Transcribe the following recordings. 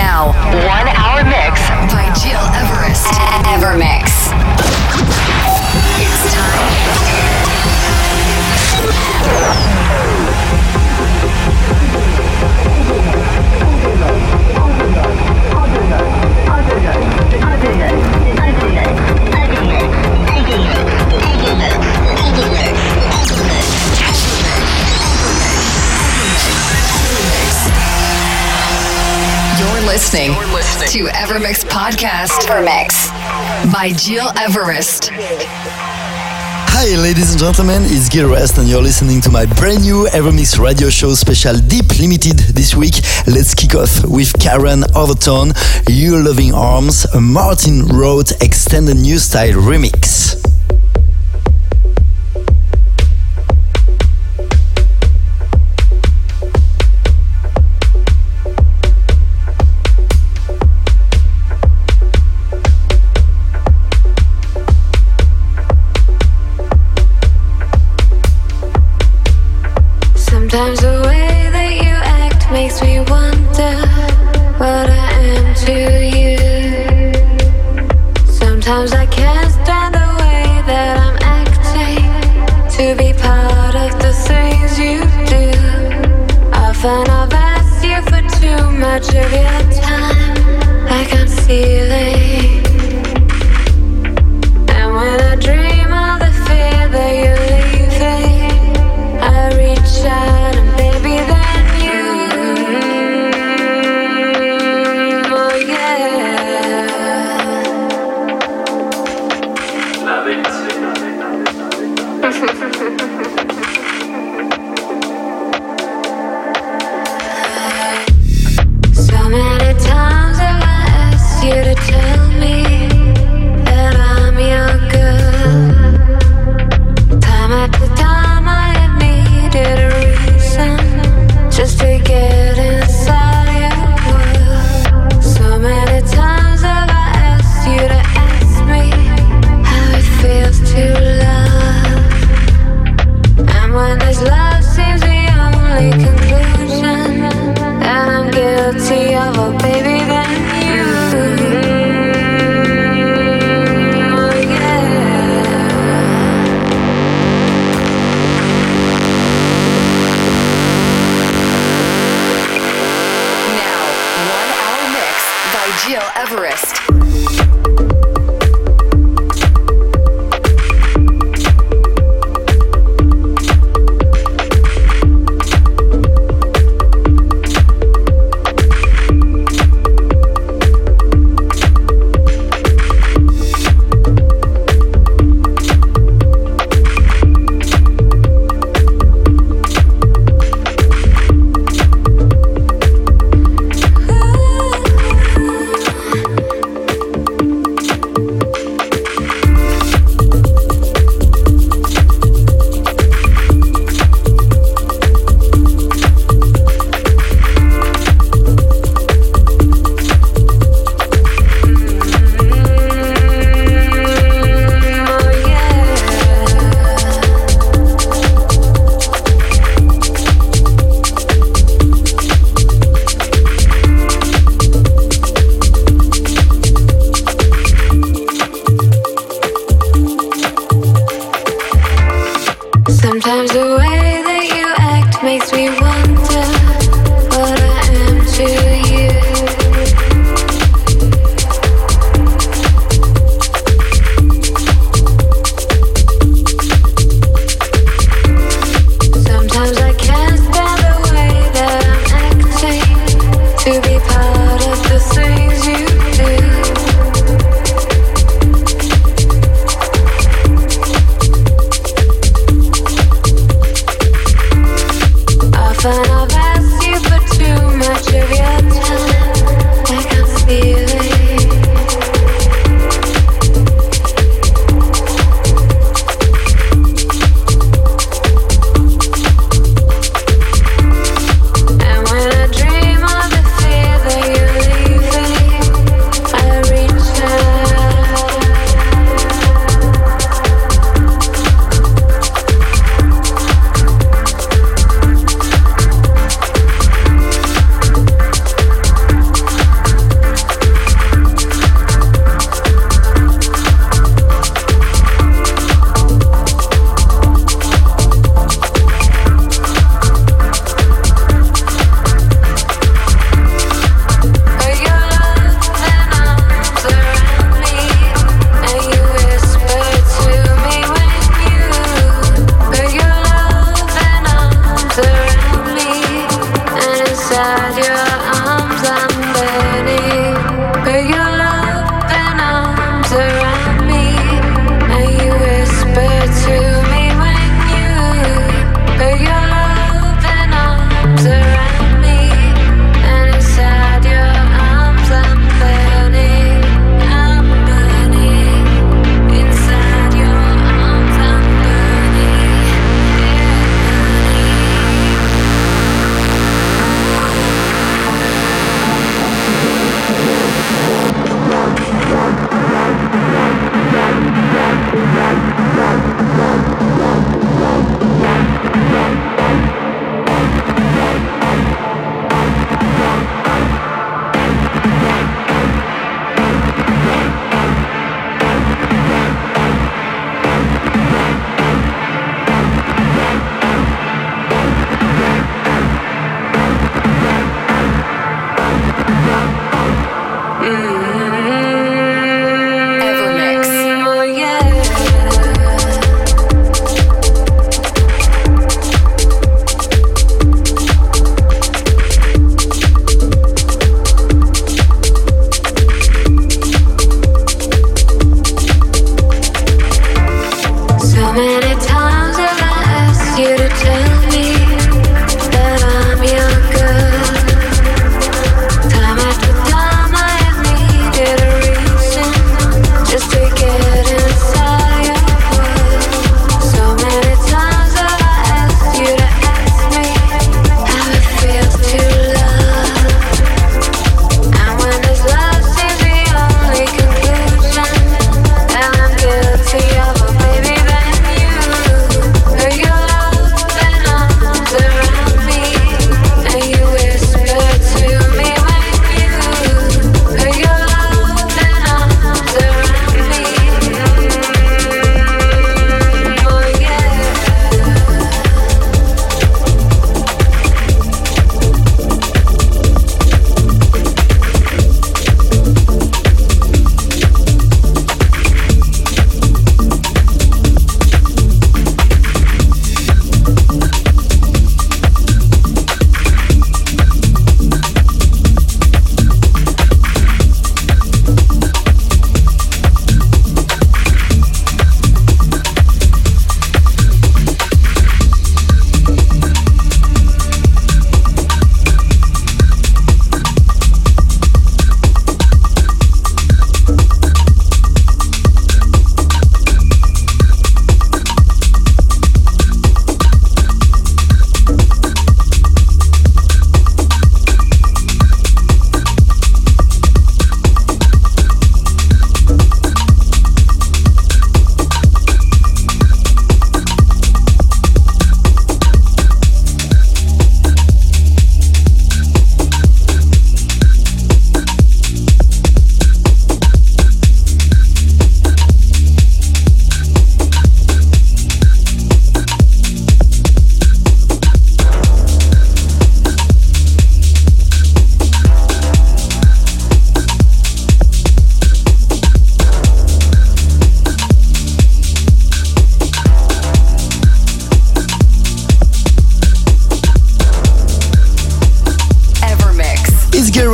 now. One listening, to Evermix Podcast. Evermix by Gil Everest. Hi, ladies and gentlemen, it's Gil Rest, and you're listening to my brand new Evermix radio show special Deep Limited this week. Let's kick off with Karen Overton, "You Loving Arms, Martin Roth Extended New Style Remix.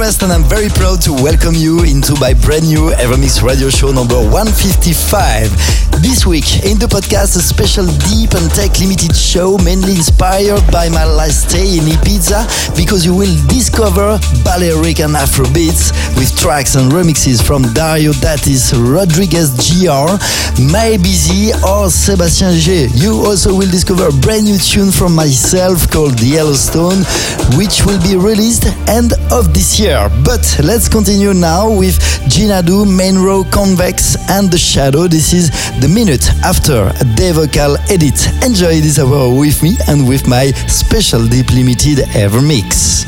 And I'm very proud to welcome you into my brand new Evermix radio show number 155. This week in the podcast, a special deep and tech limited show mainly inspired by my last stay in Ibiza because you will discover Balearic and Afrobeats with tracks and remixes from Dario D'Attis, Rodriguez Jr., May Busy or Sebastian G. You also will discover a brand new tune from myself called Yellowstone, which will be released end of this year. But let's continue now with Jinadu, Mainrow, Convex, and The Shadow. This is the minute after day vocal edit. Enjoy this hour with me and with my special deep limited ever mix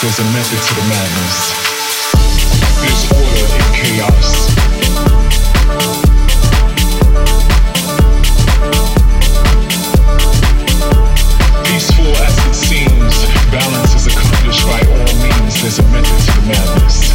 There's a method to the madness. There's order in chaos. Peaceful as it seems, balance is accomplished by all means. There's a method to the madness.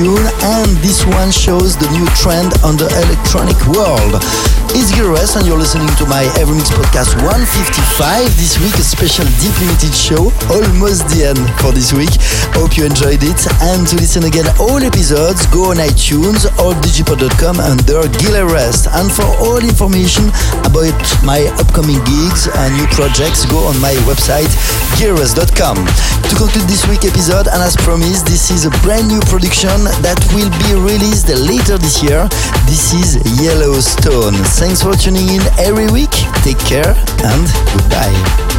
Tune and this one shows the new trend on the electronic world. It's Gil Everest and you're listening to my Evermix podcast 155. This week a special deep limited show, almost the end for this week. Hope you enjoyed it and to listen again all episodes go on iTunes or digipod.com under Gil Everest. And for all information about my upcoming gigs and new projects go on my website gileverest.com. To conclude this week episode and as promised this is a brand new production that will be released later this year. This is Yellowstone. Thanks for tuning in every week. Take care and goodbye.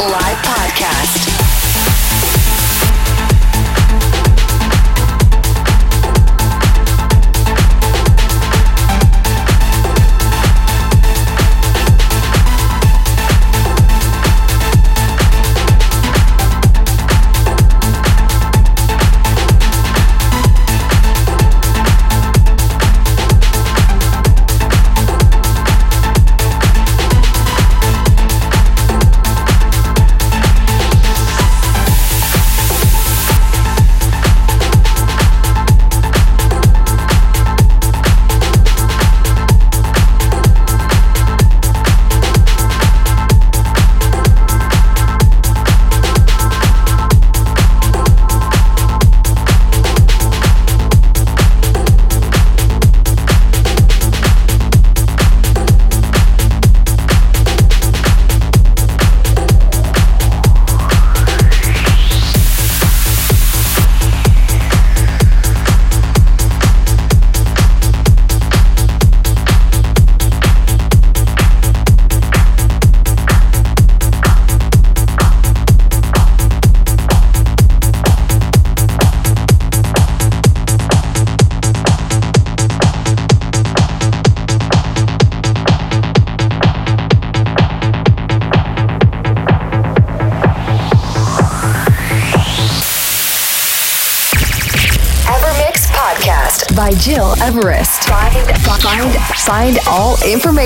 Everest.